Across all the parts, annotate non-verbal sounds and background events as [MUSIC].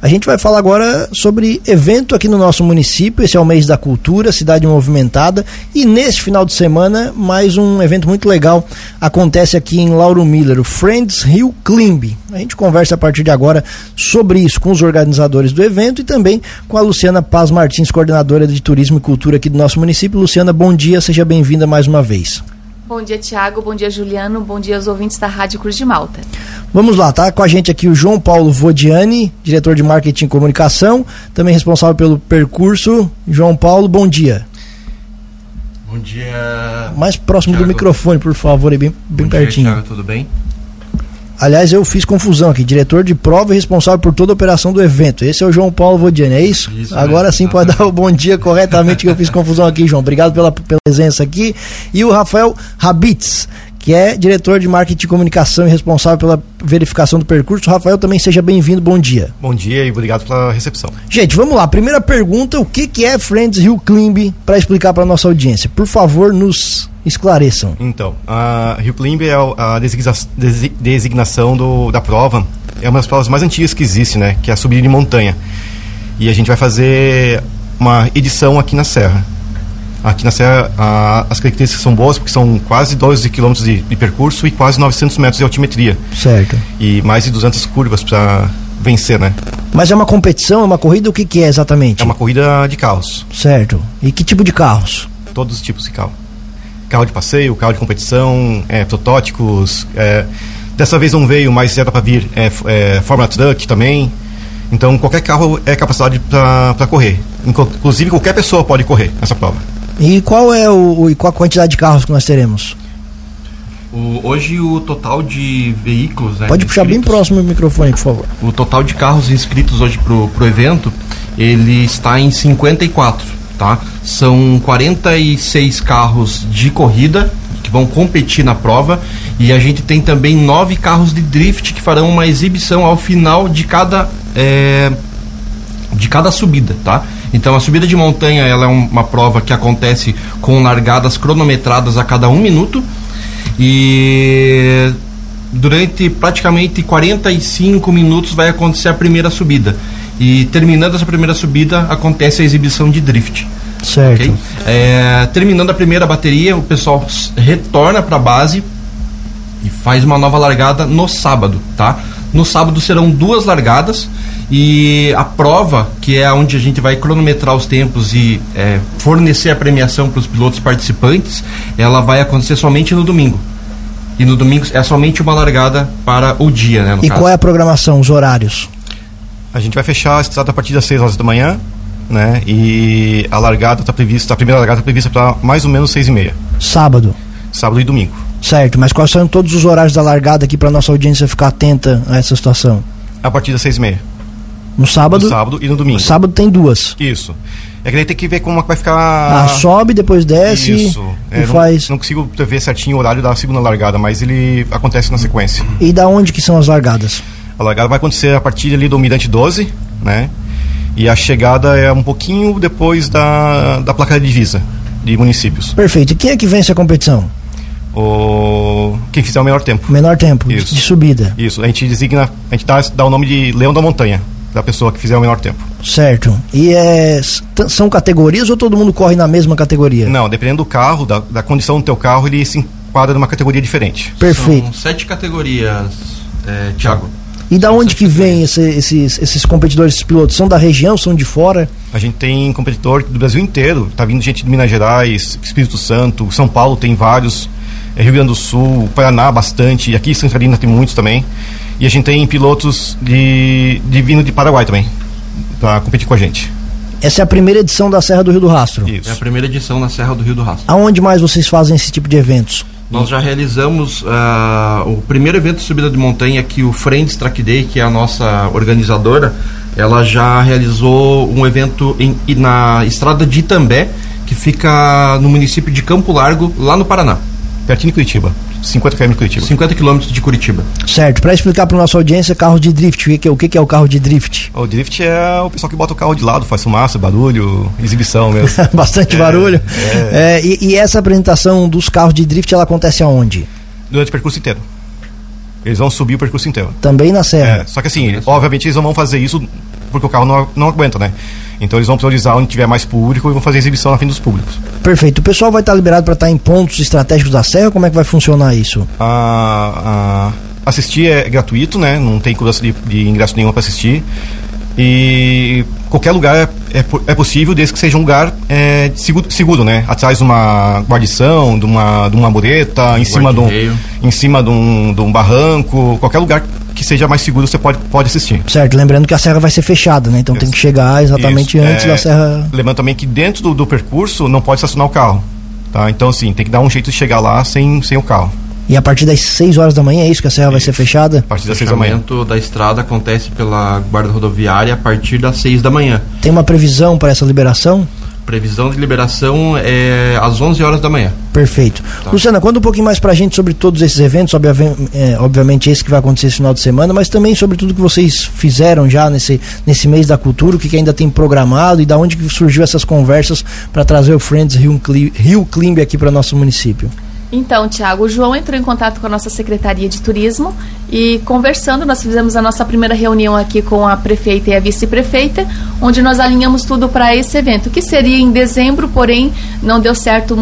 A gente vai falar agora sobre evento aqui no nosso município. Esse é o mês da cultura, cidade movimentada. E neste final de semana, mais um evento muito legal acontece aqui em Lauro Miller, o Friends Rio Climb. A gente conversa a partir de agora sobre isso com os organizadores do evento e também com a Luciana Paz Martins, coordenadora de turismo e cultura aqui do nosso município. Luciana, bom dia, seja bem-vinda mais uma vez. Bom dia, Tiago. Bom dia, Juliano. Bom dia aos ouvintes da Rádio Cruz de Malta. Vamos lá, tá com a gente aqui o João Paulo Vodiani, diretor de marketing e comunicação, também responsável pelo percurso. João Paulo, bom dia. Bom dia. Mais próximo Thiago. do microfone, por favor, bem, bem bom pertinho. Dia, Thiago, tudo bem? Aliás, eu fiz confusão aqui. Diretor de prova e responsável por toda a operação do evento. Esse é o João Paulo Vodiani, é isso? isso Agora sim pode dar o bom dia corretamente que eu fiz confusão aqui, João. Obrigado pela, pela presença aqui. E o Rafael Rabitz, que é diretor de marketing e comunicação e responsável pela verificação do percurso. Rafael, também seja bem-vindo, bom dia. Bom dia e obrigado pela recepção. Gente, vamos lá. Primeira pergunta: o que, que é Friends Rio Climb para explicar para nossa audiência? Por favor, nos esclareçam. Então, a Rio Climb é a designação do, da prova. É uma das provas mais antigas que existe, né? Que é a subida de montanha. E a gente vai fazer uma edição aqui na Serra. Aqui na Serra, a, as características são boas porque são quase 12 quilômetros de, de, percurso e quase 900 metros de altimetria. Certo. E mais de 200 curvas para vencer, né? Mas é uma competição, é uma corrida? O que, que é exatamente? É uma corrida de carros. Certo. E que tipo de carros? Todos os tipos de carro carro de passeio, carro de competição, é, protótipos. É, dessa vez não veio, mas era para vir é, é, Fórmula Truck também. Então qualquer carro é capacidade para correr. Inclusive qualquer pessoa pode correr essa prova. E qual é o, qual a quantidade de carros que nós teremos? O, hoje o total de veículos. Né, pode puxar bem próximo o microfone, por favor. O total de carros inscritos hoje pro, pro evento ele está em 54 tá? São 46 carros de corrida que vão competir na prova e a gente tem também nove carros de drift que farão uma exibição ao final de cada é, de cada subida, tá? Então a subida de montanha ela é uma prova que acontece com largadas cronometradas a cada um minuto e durante praticamente 45 minutos vai acontecer a primeira subida. E terminando essa primeira subida, acontece a exibição de drift. Certo. Okay? É, terminando a primeira bateria, o pessoal retorna para a base e faz uma nova largada no sábado, tá? No sábado serão duas largadas e a prova, que é onde a gente vai cronometrar os tempos e é, fornecer a premiação para os pilotos participantes, ela vai acontecer somente no domingo. E no domingo é somente uma largada para o dia, né? E caso. qual é a programação, os horários? A gente vai fechar a estrada a partir das 6 horas da manhã, né? E a largada está prevista, a primeira largada está prevista para mais ou menos 6 e meia. Sábado. Sábado e domingo. Certo, mas quais são todos os horários da largada aqui para nossa audiência ficar atenta a essa situação? A partir das 6 e meia. No sábado? No sábado e no domingo. Sábado tem duas. Isso. É que daí tem que ver como é vai ficar. Ah, sobe, depois desce. Isso. É, e não, faz. Não consigo ver certinho o horário da segunda largada, mas ele acontece na sequência. E da onde que são as largadas? A largada vai acontecer a partir ali do Mirante 12, né? E a chegada é um pouquinho depois da, da placa de divisa de municípios. Perfeito. E quem é que vence a competição? O... Quem fizer o menor tempo. Menor tempo Isso. de subida. Isso. A gente designa, a gente dá, dá o nome de Leão da Montanha da pessoa que fizer o menor tempo. Certo. E é, são categorias ou todo mundo corre na mesma categoria? Não, dependendo do carro, da, da condição do teu carro, ele se enquadra numa categoria diferente. Perfeito. São sete categorias, é, Tiago. E da onde que vem esse, esses, esses competidores, esses pilotos? São da região, são de fora? A gente tem competidor do Brasil inteiro. Tá vindo gente de Minas Gerais, Espírito Santo, São Paulo tem vários, Rio Grande do Sul, Paraná bastante, aqui em Santa Catarina tem muitos também. E a gente tem pilotos de, de vindo de Paraguai também, para competir com a gente. Essa é a primeira edição da Serra do Rio do Rastro? Isso. É a primeira edição na Serra do Rio do Rastro. Aonde mais vocês fazem esse tipo de eventos? Nós já realizamos uh, o primeiro evento de subida de montanha que o Friends Track Day, que é a nossa organizadora, ela já realizou um evento em, na estrada de Itambé, que fica no município de Campo Largo, lá no Paraná. Pertinho de Curitiba. 50 km de Curitiba. 50 km de Curitiba. Certo. Para explicar para nossa audiência, carro de drift. O que, é, o que é o carro de drift? O drift é o pessoal que bota o carro de lado, faz fumaça, barulho, exibição mesmo. [LAUGHS] Bastante é, barulho. É. É, e, e, essa apresentação dos carros de drift, ela acontece aonde? Durante o percurso inteiro. Eles vão subir o percurso inteiro. Também na serra. É, só que assim, obviamente eles não vão fazer isso porque o carro não, não aguenta, né? Então eles vão priorizar onde tiver mais público e vão fazer exibição na frente dos públicos. Perfeito. O pessoal vai estar liberado para estar em pontos estratégicos da Serra? Como é que vai funcionar isso? A, a assistir é gratuito, né? Não tem cobrança de, de ingresso nenhum para assistir. E qualquer lugar é, é, é, possível, desde que seja um lugar é, seguro, seguro, né? Atrás de uma guarnição, de uma, de uma mureta, em cima, de um, em cima de um, de um barranco, qualquer lugar que seja mais seguro você pode, pode assistir. Certo, lembrando que a serra vai ser fechada, né? Então Isso. tem que chegar exatamente Isso. antes é, da serra. Lembrando também que dentro do, do percurso não pode estacionar o carro. Tá? Então, assim, tem que dar um jeito de chegar lá sem, sem o carro. E a partir das 6 horas da manhã é isso que a serra isso. vai ser fechada? A partir das 6 da manhã. O da estrada acontece pela guarda rodoviária a partir das 6 da manhã. Tem uma previsão para essa liberação? Previsão de liberação é às 11 horas da manhã. Perfeito. Tá. Luciana, conta um pouquinho mais pra gente sobre todos esses eventos, é, obviamente esse que vai acontecer esse final de semana, mas também sobre tudo que vocês fizeram já nesse, nesse mês da cultura, o que, que ainda tem programado e da onde que surgiu essas conversas para trazer o Friends Rio, Rio Climb aqui para nosso município. Então, Tiago, o João entrou em contato com a nossa Secretaria de Turismo e conversando, nós fizemos a nossa primeira reunião aqui com a prefeita e a vice-prefeita, onde nós alinhamos tudo para esse evento, que seria em dezembro, porém não deu certo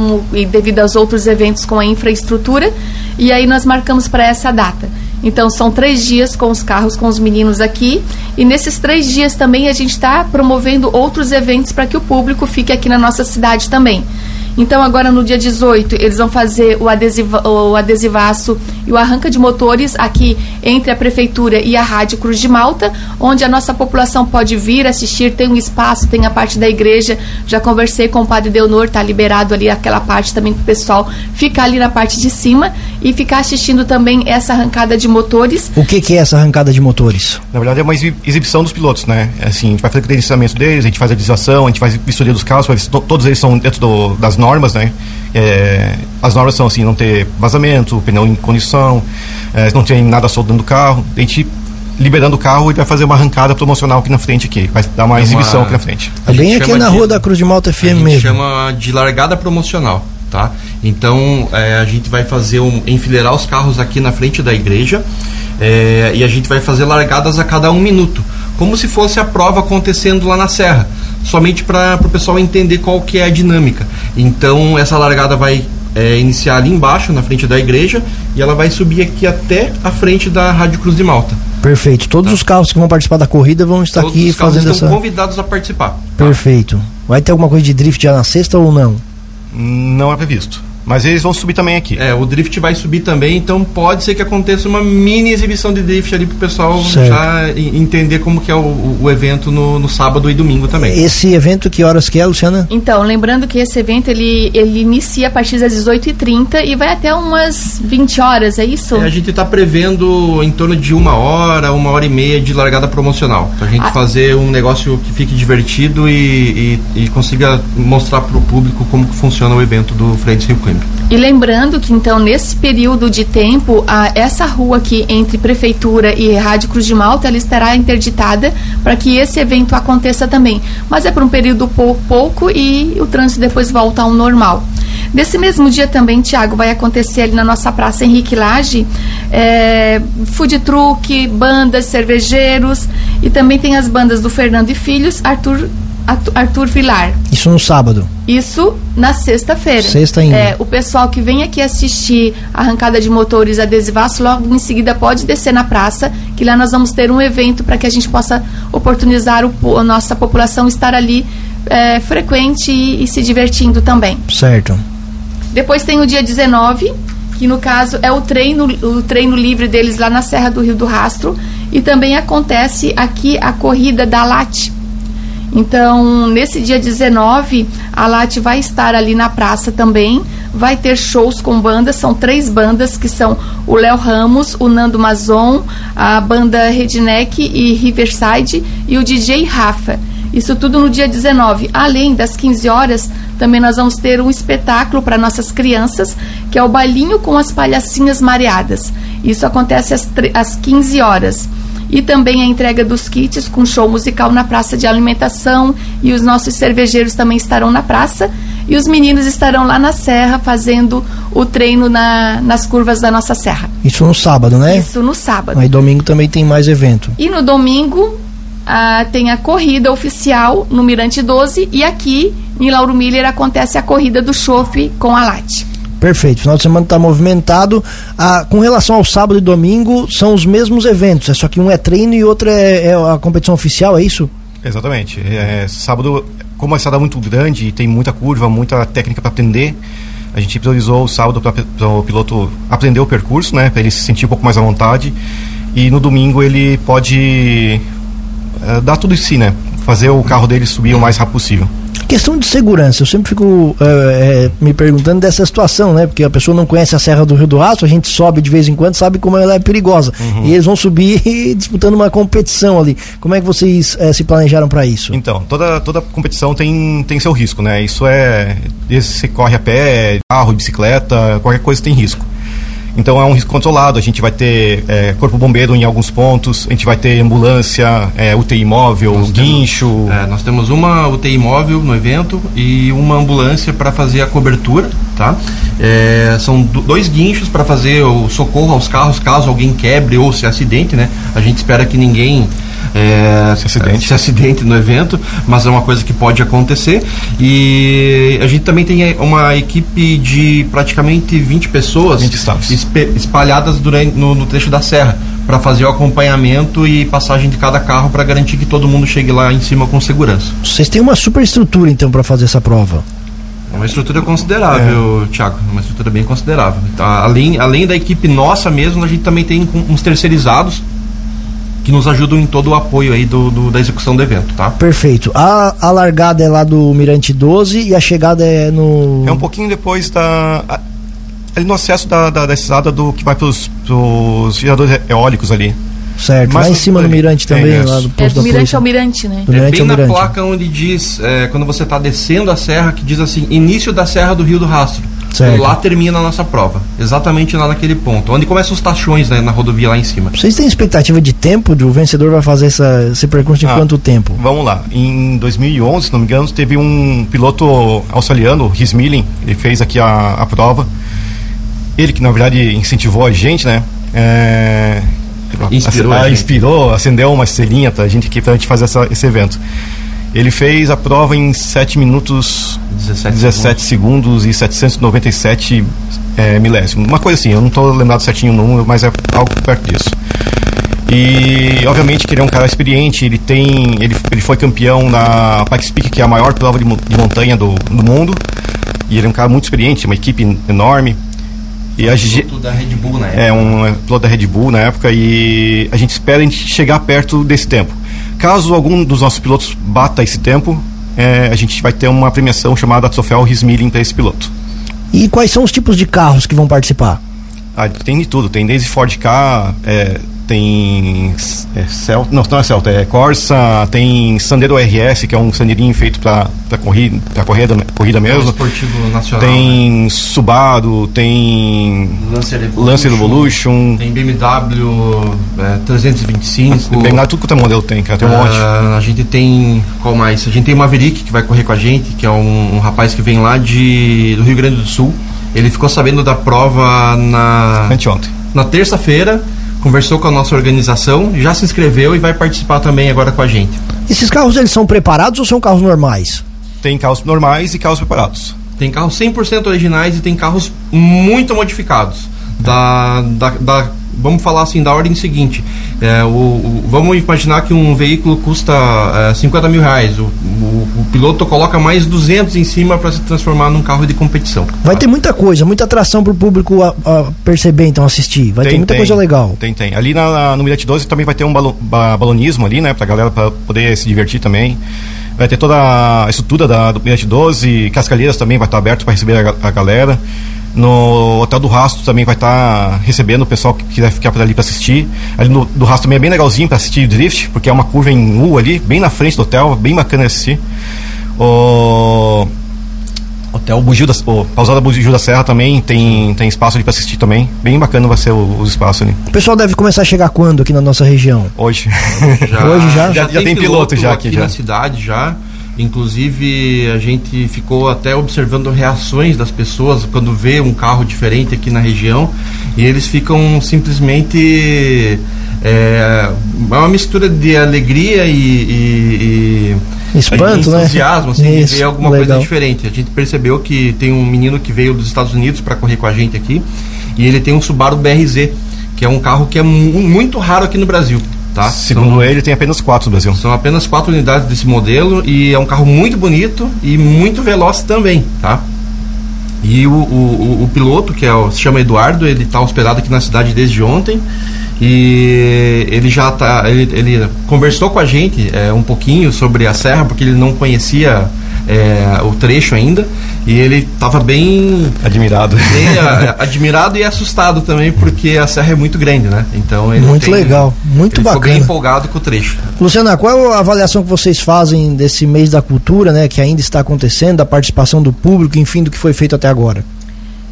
devido aos outros eventos com a infraestrutura, e aí nós marcamos para essa data. Então são três dias com os carros, com os meninos aqui. E nesses três dias também a gente está promovendo outros eventos para que o público fique aqui na nossa cidade também. Então, agora no dia 18, eles vão fazer o, adesiva, o adesivaço e o arranca de motores aqui entre a Prefeitura e a Rádio Cruz de Malta, onde a nossa população pode vir assistir. Tem um espaço, tem a parte da igreja. Já conversei com o Padre Deonor, tá liberado ali aquela parte também para o pessoal ficar ali na parte de cima e ficar assistindo também essa arrancada de motores. O que, que é essa arrancada de motores? Na verdade, é uma exibição dos pilotos, né? É assim, a gente vai fazer o credenciamento deles, a gente faz a adesivação, a gente faz a vistoria dos carros, todos eles são dentro do, das normas normas, né? É, as normas são assim, não ter vazamento, pneu em condição, é, não tem nada solto dentro do carro. A gente liberando o carro e vai fazer uma arrancada promocional aqui na frente aqui. Vai dar uma, uma exibição aqui na frente. É bem aqui na de, rua da Cruz de Malta FM mesmo. A gente chama de largada promocional, tá? Então é, a gente vai fazer um, enfileirar os carros aqui na frente da igreja é, e a gente vai fazer largadas a cada um minuto, como se fosse a prova acontecendo lá na serra somente para o pessoal entender qual que é a dinâmica. Então essa largada vai é, iniciar ali embaixo, na frente da igreja, e ela vai subir aqui até a frente da Rádio Cruz de Malta. Perfeito. Todos tá. os carros que vão participar da corrida vão estar Todos aqui os fazendo estão essa. convidados a participar. Perfeito. Vai ter alguma coisa de drift já na sexta ou não? Não é previsto. Mas eles vão subir também aqui. É, o drift vai subir também, então pode ser que aconteça uma mini exibição de drift ali pro pessoal certo. já entender como que é o, o evento no, no, sábado e domingo também. Esse evento, que horas que é, Luciana? Então, lembrando que esse evento, ele, ele inicia a partir das 18h30 e vai até umas 20 horas, é isso? É, a gente está prevendo em torno de uma hora, uma hora e meia de largada promocional, pra gente ah. fazer um negócio que fique divertido e, e, e consiga mostrar pro público como que funciona o evento do Friends Rio Clima. E lembrando que então nesse período de tempo, a, essa rua aqui entre prefeitura e Rádio Cruz de Malta, ela estará interditada para que esse evento aconteça também. Mas é por um período pou, pouco e o trânsito depois volta ao normal. Nesse mesmo dia também, Tiago, vai acontecer ali na nossa praça Henrique Lage, é, food truck, bandas, cervejeiros e também tem as bandas do Fernando e Filhos, Arthur Arthur Vilar. Isso no sábado? Isso na sexta-feira. Sexta ainda. É, o pessoal que vem aqui assistir a arrancada de motores adesivaço, logo em seguida pode descer na praça, que lá nós vamos ter um evento para que a gente possa oportunizar o, a nossa população estar ali é, frequente e, e se divertindo também. Certo. Depois tem o dia 19, que no caso é o treino, o treino livre deles lá na Serra do Rio do Rastro. E também acontece aqui a corrida da LAT, então, nesse dia 19, a LAT vai estar ali na praça também. Vai ter shows com bandas, são três bandas que são o Léo Ramos, o Nando Mazon, a banda Redneck e Riverside e o DJ Rafa. Isso tudo no dia 19. Além das 15 horas, também nós vamos ter um espetáculo para nossas crianças, que é o bailinho com as palhacinhas mareadas. Isso acontece às, às 15 horas e também a entrega dos kits com show musical na praça de alimentação e os nossos cervejeiros também estarão na praça e os meninos estarão lá na serra fazendo o treino na, nas curvas da nossa serra. Isso no sábado, né? Isso no sábado. Aí domingo também tem mais evento. E no domingo ah, tem a corrida oficial no Mirante 12 e aqui em Lauro Miller acontece a corrida do chofe com a Late. Perfeito, final de semana está movimentado. Ah, com relação ao sábado e domingo, são os mesmos eventos, é só que um é treino e outro é, é a competição oficial, é isso? Exatamente. É, sábado, como a estrada é muito grande e tem muita curva, muita técnica para aprender, a gente priorizou o sábado para o piloto aprender o percurso, né, para ele se sentir um pouco mais à vontade. E no domingo ele pode é, dar tudo em si, né? Fazer o carro dele subir o mais rápido possível. Questão de segurança, eu sempre fico é, é, me perguntando dessa situação, né? Porque a pessoa não conhece a Serra do Rio do Rastro, a gente sobe de vez em quando, sabe como ela é perigosa. Uhum. E eles vão subir [LAUGHS] disputando uma competição ali. Como é que vocês é, se planejaram para isso? Então, toda, toda competição tem, tem seu risco, né? Isso é. Você corre a pé, carro, bicicleta, qualquer coisa tem risco. Então é um risco controlado. A gente vai ter é, corpo bombeiro em alguns pontos, a gente vai ter ambulância, é, UTI móvel, nós guincho. Temos, é, nós temos uma UTI móvel no evento e uma ambulância para fazer a cobertura, tá? É, são dois guinchos para fazer o socorro aos carros caso alguém quebre ou se acidente, né? A gente espera que ninguém é, se, acidente. se acidente no evento, mas é uma coisa que pode acontecer. E a gente também tem uma equipe de praticamente 20 pessoas 20 espalhadas durante, no, no trecho da serra para fazer o acompanhamento e passagem de cada carro para garantir que todo mundo chegue lá em cima com segurança. Vocês têm uma super estrutura então para fazer essa prova? É uma estrutura considerável, é. Thiago, uma estrutura bem considerável. Tá, além, além da equipe nossa mesmo, a gente também tem uns terceirizados que nos ajudam em todo o apoio aí do, do, da execução do evento, tá? Perfeito. A, a largada é lá do Mirante 12 e a chegada é no. É um pouquinho depois da. ali no acesso da, da, da estrada do que vai para os geradores eólicos ali. Certo, Mas lá em cima do Mirante também, é, lá do posto é, do Mirante ao Mirante, né? Do é bem na placa onde diz, é, quando você está descendo a serra, que diz assim, início da Serra do Rio do Rastro. Certo. Lá termina a nossa prova. Exatamente lá naquele ponto. Onde começam os tachões né, na rodovia lá em cima. Vocês têm expectativa de tempo? De o vencedor vai fazer essa, esse percurso em ah, quanto tempo? Vamos lá. Em 2011, se não me engano, teve um piloto australiano, Rhys Milling, ele fez aqui a, a prova. Ele que na verdade incentivou a gente, né? É, inspirou, a, a, inspirou, acendeu uma estrelinha pra gente aqui pra gente fazer essa, esse evento. Ele fez a prova em 7 minutos 17, 17 segundos. segundos. e 797 é, milésimos. Uma coisa assim, eu não estou lembrado certinho o número, mas é algo perto disso. E obviamente que ele é um cara experiente, ele tem. Ele, ele foi campeão na Pikes Peak, que é a maior prova de, de montanha do, do mundo. E ele é um cara muito experiente, uma equipe enorme. E a piloto da Red Bull na época. É um piloto da Red Bull na época e a gente espera chegar perto desse tempo. Caso algum dos nossos pilotos bata esse tempo, é, a gente vai ter uma premiação chamada Troféu Rismilling para esse piloto. E quais são os tipos de carros que vão participar? Ah, tem de tudo, tem desde Ford K, é, tem é, Celta, não, não é Celta, é Corsa, tem Sandero RS, que é um sandeirinho feito para corrida, pra corrida, corrida mesmo. É um esportivo nacional. Tem né? Subaru, tem Lancer Evolution, Lancer Evolution tem BMW é, 325. BMW tudo quanto é modelo tem, cara, tem um uh, monte. A gente tem qual mais? A gente tem o Maverick que vai correr com a gente, que é um, um rapaz que vem lá de do Rio Grande do Sul. Ele ficou sabendo da prova na anteontem. Na terça-feira conversou com a nossa organização, já se inscreveu e vai participar também agora com a gente. Esses carros eles são preparados ou são carros normais? Tem carros normais e carros preparados. Tem carros 100% originais e tem carros muito modificados. Da, da, da vamos falar assim, da ordem seguinte. É, o, o, vamos imaginar que um veículo custa é, 50 mil reais. O, o, piloto coloca mais 200 em cima para se transformar num carro de competição. Vai tá? ter muita coisa, muita atração para o público a, a, perceber, então, assistir. Vai tem, ter muita tem, coisa legal. Tem, tem. Ali na, no Mirante 12 também vai ter um balo, ba, balonismo ali, né? Pra galera pra poder se divertir também. Vai ter toda a estrutura da, do Mirante 12, Cascalheiras também vai estar aberto para receber a, a galera. No Hotel do Rastro também vai estar tá recebendo o pessoal que quiser ficar por ali para assistir. Ali no do Rastro também é bem legalzinho para assistir o drift, porque é uma curva em U ali, bem na frente do hotel, bem bacana assistir. O Hotel Bugio da, o Pausada Bugio da Serra também tem, tem espaço ali para assistir também. Bem bacana vai ser o, os espaços ali. O pessoal deve começar a chegar quando aqui na nossa região? Hoje. Já, Hoje [LAUGHS] já? Já, já, já tem, piloto, piloto já aqui, aqui já. na cidade já. Inclusive, a gente ficou até observando reações das pessoas quando vê um carro diferente aqui na região e eles ficam simplesmente. É, é uma mistura de alegria e, e, e Espanto, né? entusiasmo, assim, Isso, de ver alguma legal. coisa diferente. A gente percebeu que tem um menino que veio dos Estados Unidos para correr com a gente aqui e ele tem um Subaru BRZ, que é um carro que é mu- muito raro aqui no Brasil. Tá? Segundo São- ele, tem apenas quatro no Brasil. são apenas quatro unidades desse modelo e é um carro muito bonito e muito veloz também, tá? E o, o, o- o piloto, que é o, se chama Eduardo, ele está hospedado aqui na cidade desde ontem e ele já tá, ele, ele conversou com a gente é, um pouquinho sobre a serra porque ele não conhecia é, o trecho ainda e ele estava bem Admirado. bem a- [LAUGHS] admirado e assustado também porque a serra é muito grande, né? Então ele Muito tem- legal, muito ele ficou bem bacana. empolgado com o trecho. Luciana, qual é a avaliação que vocês fazem desse mês da cultura, né, que ainda está acontecendo, da participação do público, enfim, do que foi feito até agora?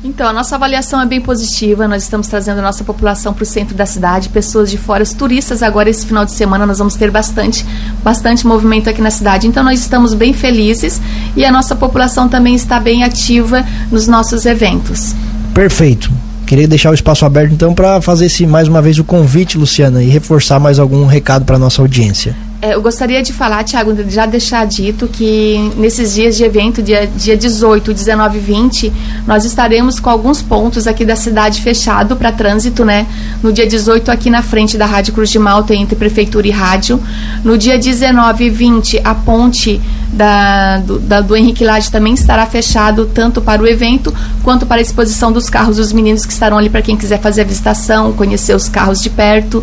Então, a nossa avaliação é bem positiva. Nós estamos trazendo a nossa população para o centro da cidade, pessoas de fora, os turistas. Agora, esse final de semana, nós vamos ter bastante, bastante movimento aqui na cidade. Então, nós estamos bem felizes e a nossa população também está bem ativa nos nossos eventos. Perfeito. Queria deixar o espaço aberto então para fazer esse mais uma vez o convite, Luciana, e reforçar mais algum recado para nossa audiência. É, eu gostaria de falar, Tiago, já deixar dito que nesses dias de evento, dia, dia 18, 19 e 20, nós estaremos com alguns pontos aqui da cidade fechado para trânsito, né? No dia 18, aqui na frente da Rádio Cruz de Malta, entre Prefeitura e Rádio. No dia 19 e 20, a ponte da, do, da- do Henrique Lage também estará fechado, tanto para o evento quanto para a exposição dos carros dos meninos que estarão ali para quem quiser fazer a visitação, conhecer os carros de perto.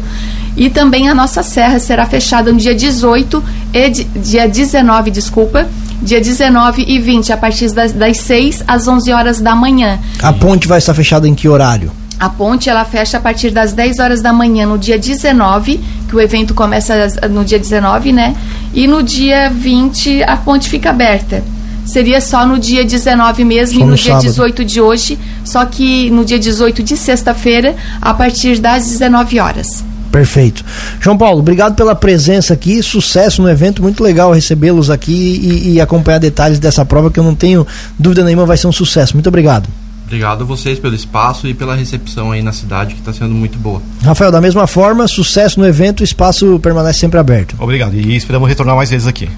E também a nossa serra será fechada no dia 18 e di- dia 19, desculpa, dia 19 e 20, a partir das, das 6 às 11 horas da manhã. A ponte vai estar fechada em que horário? A ponte ela fecha a partir das 10 horas da manhã no dia 19, que o evento começa no dia 19, né? E no dia 20 a ponte fica aberta. Seria só no dia 19 mesmo Só e no, no dia sábado. 18 de hoje, só que no dia 18 de sexta-feira, a partir das 19 horas. Perfeito. João Paulo, obrigado pela presença aqui, sucesso no evento, muito legal recebê-los aqui e, e acompanhar detalhes dessa prova que eu não tenho dúvida nenhuma vai ser um sucesso. Muito obrigado. Obrigado a vocês pelo espaço e pela recepção aí na cidade que está sendo muito boa. Rafael, da mesma forma, sucesso no evento, o espaço permanece sempre aberto. Obrigado. E esperamos retornar mais vezes aqui.